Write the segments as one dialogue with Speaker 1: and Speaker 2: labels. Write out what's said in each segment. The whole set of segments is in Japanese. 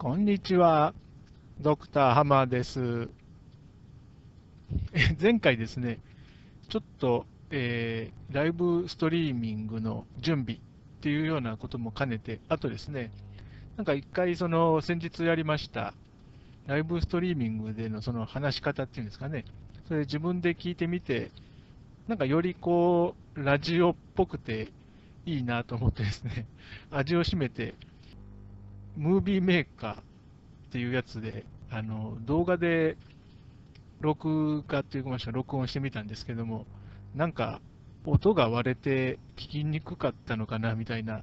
Speaker 1: こんにちは、ドクターハマーです。前回ですね、ちょっと、えーライブストリーミングの準備っていうようなことも兼ねて、あとですね、なんか一回、その先日やりました、ライブストリーミングでのその話し方っていうんですかね、それ自分で聞いてみて、なんかよりこう、ラジオっぽくていいなと思ってですね、味を占めて、ムービーメーカーっていうやつで、あの動画で録画っていうか、録音してみたんですけども、なんか音が割れて聞きにくかったのかなみたいな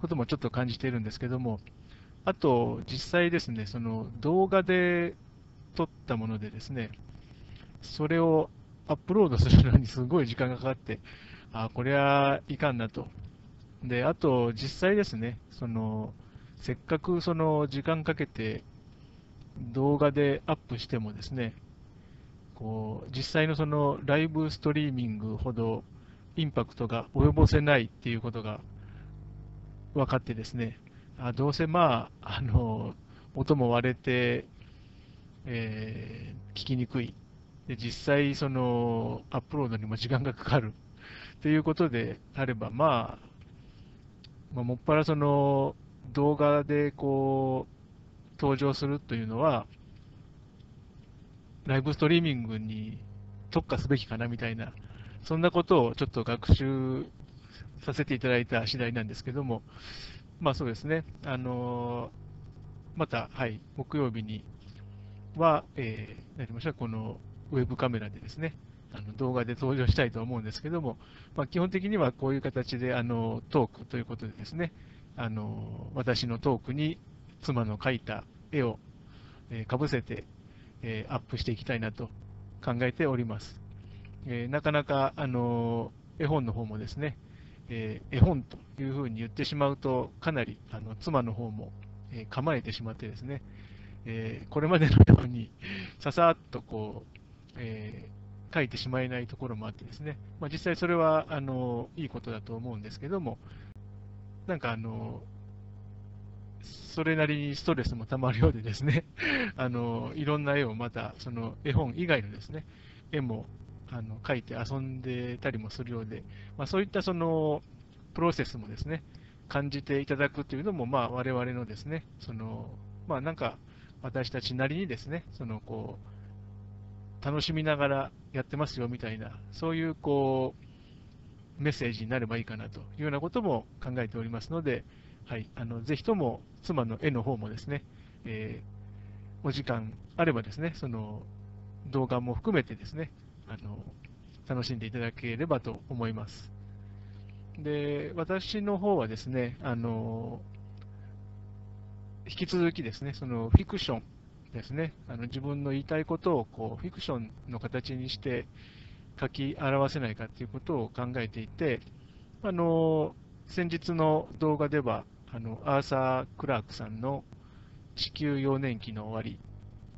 Speaker 1: こともちょっと感じているんですけども、あと、実際ですね、その動画で撮ったものでですね、それをアップロードするのに すごい時間がかかって、あ、これはいかんなと。で、あと、実際ですね、その、せっかくその時間かけて動画でアップしてもですね、こう、実際のそのライブストリーミングほどインパクトが及ぼせないっていうことが分かってですね、あどうせまあ、あの、音も割れて、えー聞きにくい。で、実際そのアップロードにも時間がかかる。ということであれば、まあ、まあ、もっぱらその動画でこう登場するというのは、ライブストリーミングに特化すべきかなみたいな、そんなことをちょっと学習させていただいた次第なんですけども、まあそうですね、あのまた、はい、木曜日には、えー、なりましたこのウェブカメラでですね、あの動画で登場したいと思うんですけども、まあ、基本的にはこういう形であのトークということでですね、あの私のトークに妻の描いた絵を、えかぶせて、えアップしていきたいなと考えております。えなかなかあの絵本の方もですね、え絵本というふうに言ってしまうと、かなりあの妻の方も、え構えてしまってですね、えこれまでのようにささっとこう、えー書いてしまえないところもあってですね、まあ、実際それはあのいいことだと思うんですけども、なんかあの、それなりにストレスもたまるようでですね、あのいろんな絵をまた、その絵本以外のですね、絵もあの描いて遊んでたりもするようで、まあ、そういったそのプロセスもですね、感じていただくというのも、まあ、我々のですね、その、まあ、なんか私たちなりにですね、そのこう、楽しみながらやってますよみたいな、そういうこうメッセージになればいいかなというようなことも考えておりますので、はい、あのぜひとも妻の絵の方もですね、えーお時間あればですね、その動画も含めてですね、あの楽しんでいただければと思います。で、私の方はですね、あの引き続きですね、そのフィクションですね、あの自分の言いたいことをこうフィクションの形にして書き表せないかということを考えていて、あの先日の動画では、あのアーサー・クラークさんの地球幼年期の終わり、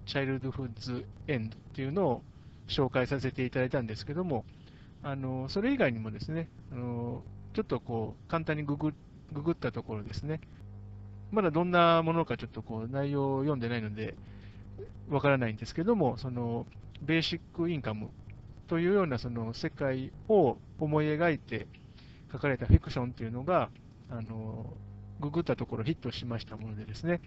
Speaker 1: チャイルドフッズ・エンドっていうのを紹介させていただいたんですけども、あのそれ以外にもですね、あのちょっとこう簡単にググググったところですね、まだどんなものかちょっとこう内容を読んでないので、わからないんですけども、そのベーシックインカムというようなその世界を思い描いて書かれたフィクションというのが、あのググったところヒットしましたものでですね、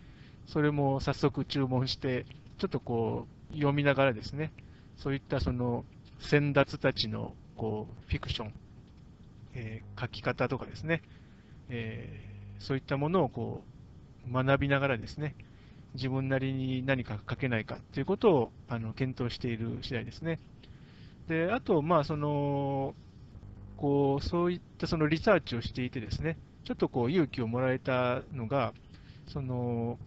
Speaker 1: それも早速注文して、ちょっとこう読みながらですね、そういったその先達たちのこうフィクション、えー書き方とかですね、えーそういったものをこう学びながらですね、自分なりに何か書けないかということをあの検討している次第ですね。で、あと、まあ、その、こう、そういったそのリサーチをしていてですね、ちょっとこう勇気をもらえたのが、その、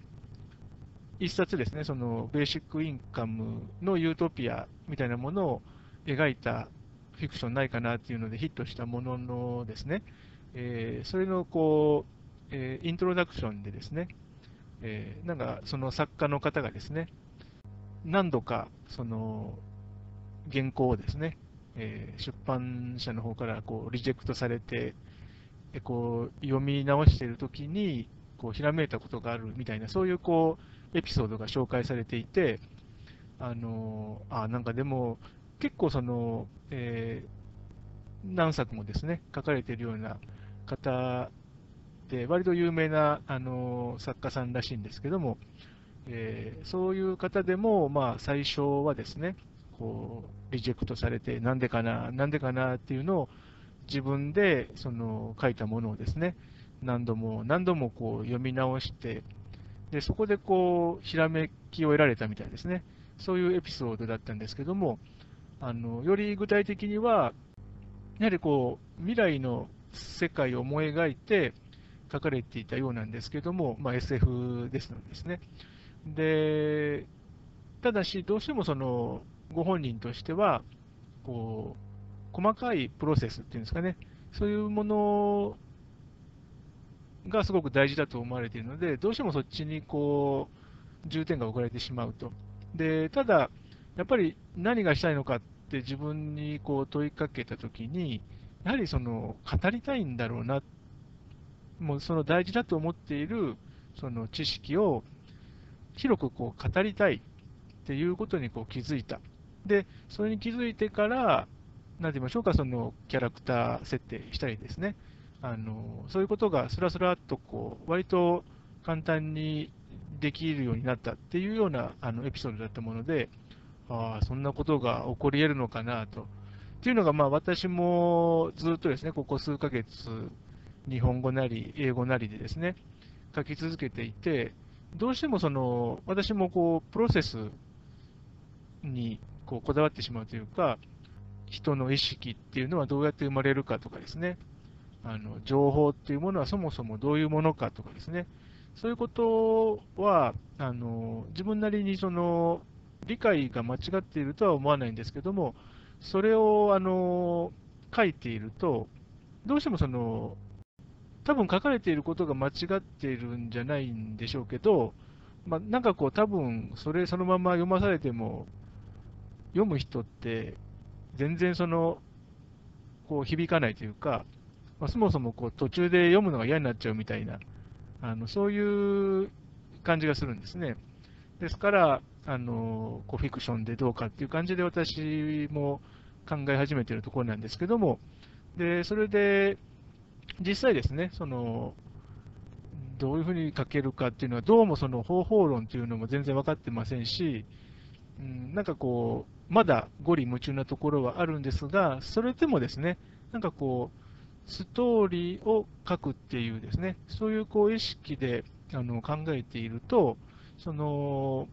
Speaker 1: 一冊ですね、そのベーシックインカムのユートピアみたいなものを描いたフィクションないかなっていうのでヒットしたもののですね、えーそれのこう、えーイントロダクションでですね、えーなんかその作家の方がですね、何度かその原稿をですね、えー出版社の方からこうリジェクトされて、えこう読み直しているときに、こうひらめいたことがあるみたいな、そういうこうエピソードが紹介されていて、あのあなんかでも、結構その、えー、何作もですね、書かれているような方で、割と有名なあの作家さんらしいんですけども、えー、そういう方でも、まあ、最初はですね、こうリジェクトされて、なんでかな、なんでかなっていうのを自分でその書いたものをですね、何度も何度もこう読み直して、でそこでこうひらめきを得られたみたいですね、そういうエピソードだったんですけども、あのより具体的には、やはりこう未来の世界を思い描いて書かれていたようなんですけども、まあ、SF ですのでですね。でただし、どうしてもそのご本人としては、こう細かいプロセスっていうんですかね、そういうものがすごく大事だと思われているので、どうしてもそっちにこう重点が置かれてしまうと。でただ、やっぱり何がしたいのかって自分にこう問いかけたときに、やはりその語りたいんだろうな、もうその大事だと思っているその知識を広くこう語りたいっていうことにこう気づいた。で、それに気づいてから、なんて言いましょうか、そのキャラクター設定したりですね、あのそういうことがスラスラっとこう、割と簡単にできるようになったっていうようなあのエピソードだったもので、ああ、そんなことが起こり得るのかなと。っていうのが、まあ、私もずっとですね、ここ数ヶ月、日本語なり、英語なりでですね、書き続けていて、どうしてもその、私もこう、プロセスにこうこだわってしまうというか、人の意識っていうのはどうやって生まれるかとかですね、あの情報っていうものはそもそもどういうものかとかですね、そういうことは、あの自分なりにその理解が間違っているとは思わないんですけども、それをあの書いていると、どうしてもその、多分書かれていることが間違っているんじゃないんでしょうけど、まあ、なんかこう、多分それそのまま読まされても、読む人って、全然その、こう響かないというか、まあ、そもそもこう途中で読むのが嫌になっちゃうみたいな、あのそういう感じがするんですね。ですから、あのこうフィクションでどうかっていう感じで私も考え始めているところなんですけども、でそれで実際ですね、そのどういうふうに書けるかっていうのは、どうもその方法論というのも全然分かってませんし、うん、なんかこう、まだ五里夢中なところはあるんですが、それでもですね、なんかこう、ストーリーを書くっていうですね、そういうこう意識であの考えていると、その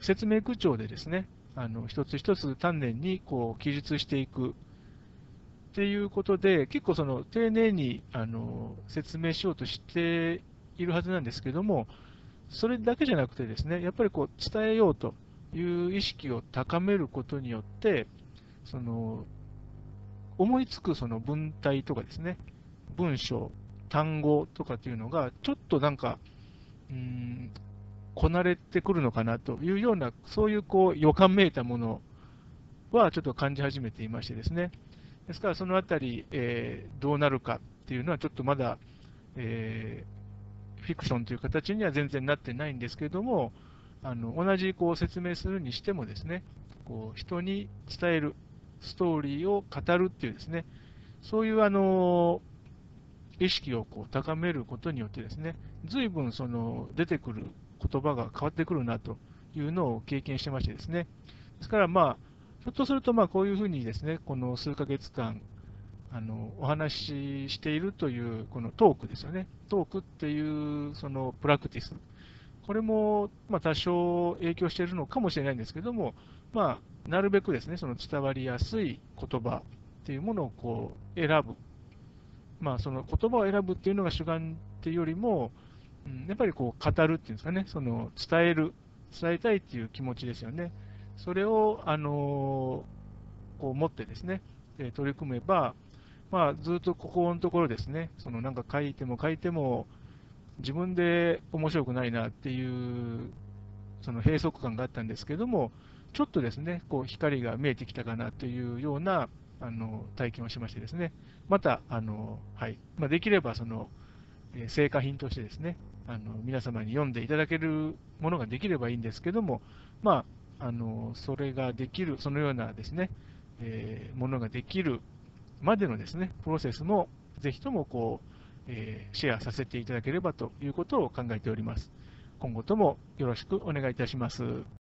Speaker 1: 説明口調でですね、あの一つ一つ丹念にこう記述していくっていうことで、結構その丁寧にあの説明しようとしているはずなんですけども、それだけじゃなくてですね、やっぱりこう伝えようという意識を高めることによって、その思いつくその文体とかですね、文章、単語とかっていうのが、ちょっとなんか、うん、こなれてくるのかなというような、そういうこう予感めいたものはちょっと感じ始めていましてですね。ですから、そのあたり、えー、どうなるかっていうのは、ちょっとまだ、えー、フィクションという形には全然なってないんですけれども、あの同じこう説明するにしてもですね、こう人に伝える、ストーリーを語るっていうですね、そういうあの意識をこう高めることによってですね、随分その出てくる言葉が変わってくるなというのを経験してましてですね。ですからまあ、ひょっとするとまあこういうふうにですね、この数ヶ月間、あのお話ししているというこのトークですよね。トークっていうそのプラクティス。これもまあ多少影響しているのかもしれないんですけども、まあ、なるべくですね、その伝わりやすい言葉っていうものをこう選ぶ。まあ、その言葉を選ぶっていうのが主眼っていうよりも、うん、やっぱりこう語るっていうんですかね、その伝える、伝えたいっていう気持ちですよね。それを、あのこう持ってですね、取り組めば、まあ、ずっとここのところですね、そのなんか書いても書いても、自分で面白くないなっていう、その閉塞感があったんですけども、ちょっとですね、こう光が見えてきたかなというようなあの体験をしましてですね、また、あのはい。まあ、できればその、えー成果品としてですね、あの皆様に読んでいただけるものができればいいんですけども、まあ、あのそれができる、そのようなですね、えーものができるまでのですね、プロセスもぜひともこう、えーシェアさせていただければということを考えております。今後ともよろしくお願いいたします。